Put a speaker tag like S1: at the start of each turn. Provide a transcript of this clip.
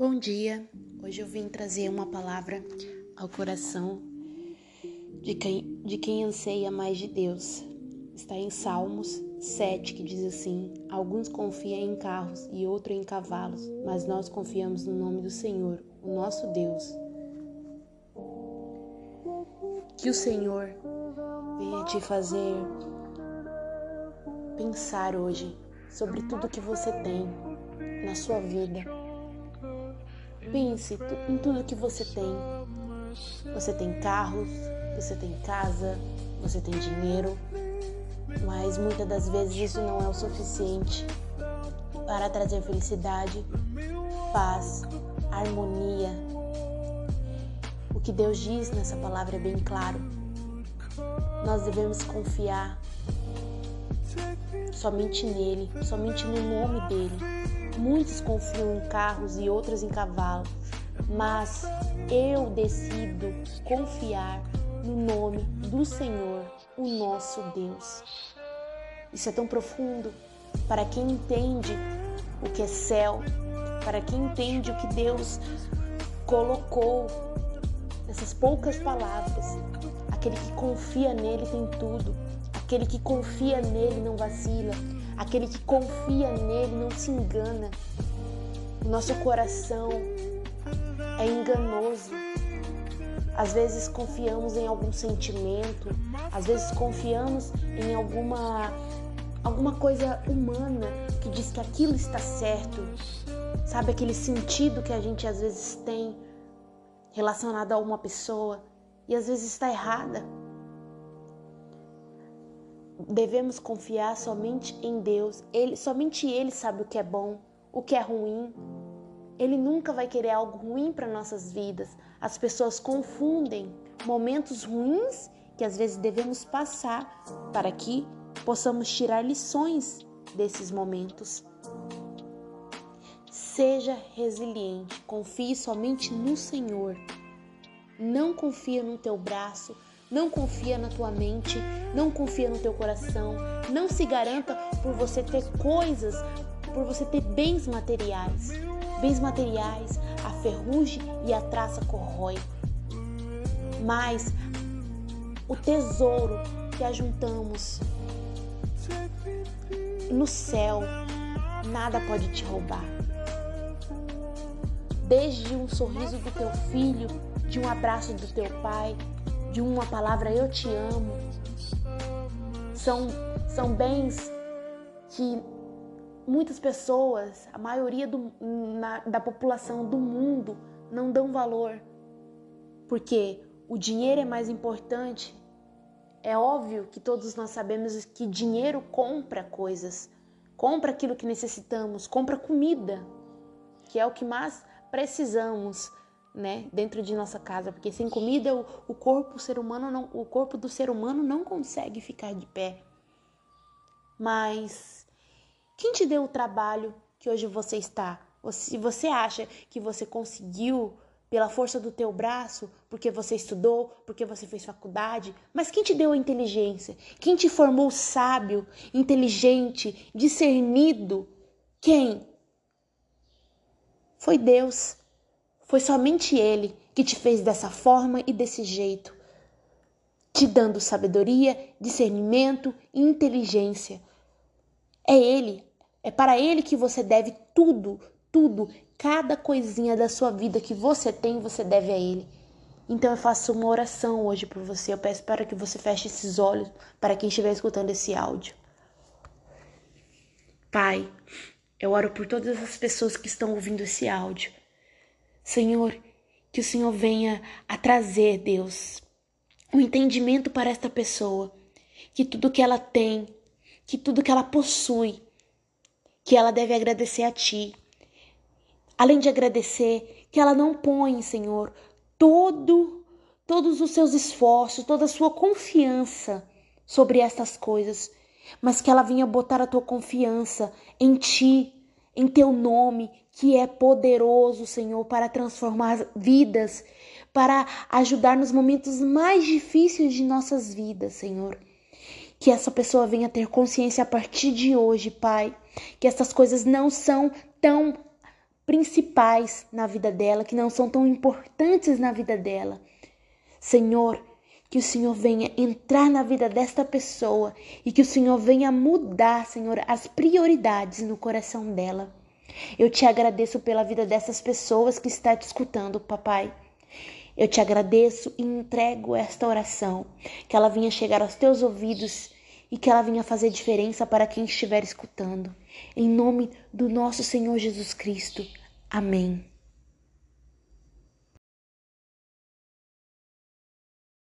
S1: Bom dia. Hoje eu vim trazer uma palavra ao coração de quem, de quem anseia mais de Deus. Está em Salmos 7, que diz assim: Alguns confiam em carros e outros em cavalos, mas nós confiamos no nome do Senhor, o nosso Deus. Que o Senhor venha te fazer pensar hoje sobre tudo que você tem na sua vida. Pense em tudo que você tem. Você tem carros, você tem casa, você tem dinheiro, mas muitas das vezes isso não é o suficiente para trazer felicidade, paz, harmonia. O que Deus diz nessa palavra é bem claro. Nós devemos confiar somente nele, somente no nome dele. Muitos confiam em carros e outros em cavalos, mas eu decido confiar no nome do Senhor, o nosso Deus. Isso é tão profundo para quem entende o que é céu, para quem entende o que Deus colocou nessas poucas palavras. Aquele que confia nele tem tudo. Aquele que confia nele não vacila. Aquele que confia nele não se engana. O nosso coração é enganoso. Às vezes confiamos em algum sentimento, às vezes confiamos em alguma alguma coisa humana que diz que aquilo está certo. Sabe aquele sentido que a gente às vezes tem relacionado a uma pessoa e às vezes está errada devemos confiar somente em Deus. Ele, somente Ele sabe o que é bom, o que é ruim. Ele nunca vai querer algo ruim para nossas vidas. As pessoas confundem momentos ruins que às vezes devemos passar para que possamos tirar lições desses momentos. Seja resiliente, confie somente no Senhor. Não confia no teu braço, não confia na tua mente, não confia no teu coração, não se garanta por você ter coisas, por você ter bens materiais. Bens materiais, a ferrugem e a traça corrói. Mas o tesouro que ajuntamos no céu, nada pode te roubar. Desde um sorriso do teu filho, de um abraço do teu pai, de uma palavra eu te amo. São, são bens que muitas pessoas, a maioria do, na, da população do mundo, não dão valor. Porque o dinheiro é mais importante. É óbvio que todos nós sabemos que dinheiro compra coisas, compra aquilo que necessitamos, compra comida, que é o que mais precisamos né, dentro de nossa casa, porque sem comida o, o corpo o ser humano não, o corpo do ser humano não consegue ficar de pé. Mas quem te deu o trabalho que hoje você está? Se você acha que você conseguiu pela força do teu braço, porque você estudou, porque você fez faculdade, mas quem te deu a inteligência? Quem te formou sábio, inteligente, discernido? Quem? Foi Deus. Foi somente Ele que te fez dessa forma e desse jeito, te dando sabedoria, discernimento e inteligência. É Ele, é para Ele que você deve tudo, tudo, cada coisinha da sua vida que você tem, você deve a Ele. Então eu faço uma oração hoje por você. Eu peço para que você feche esses olhos para quem estiver escutando esse áudio. Pai, eu oro por todas as pessoas que estão ouvindo esse áudio. Senhor, que o Senhor venha a trazer, Deus, um entendimento para esta pessoa, que tudo que ela tem, que tudo que ela possui, que ela deve agradecer a Ti. Além de agradecer, que ela não põe, Senhor, todo todos os seus esforços, toda a sua confiança sobre estas coisas, mas que ela venha botar a tua confiança em Ti, em Teu nome, que é poderoso, Senhor, para transformar vidas, para ajudar nos momentos mais difíceis de nossas vidas, Senhor. Que essa pessoa venha ter consciência a partir de hoje, Pai, que essas coisas não são tão principais na vida dela, que não são tão importantes na vida dela. Senhor, que o Senhor venha entrar na vida desta pessoa e que o Senhor venha mudar, Senhor, as prioridades no coração dela. Eu te agradeço pela vida dessas pessoas que está te escutando, papai. Eu te agradeço e entrego esta oração, que ela venha chegar aos teus ouvidos e que ela venha fazer diferença para quem estiver escutando. Em nome do nosso Senhor Jesus Cristo. Amém.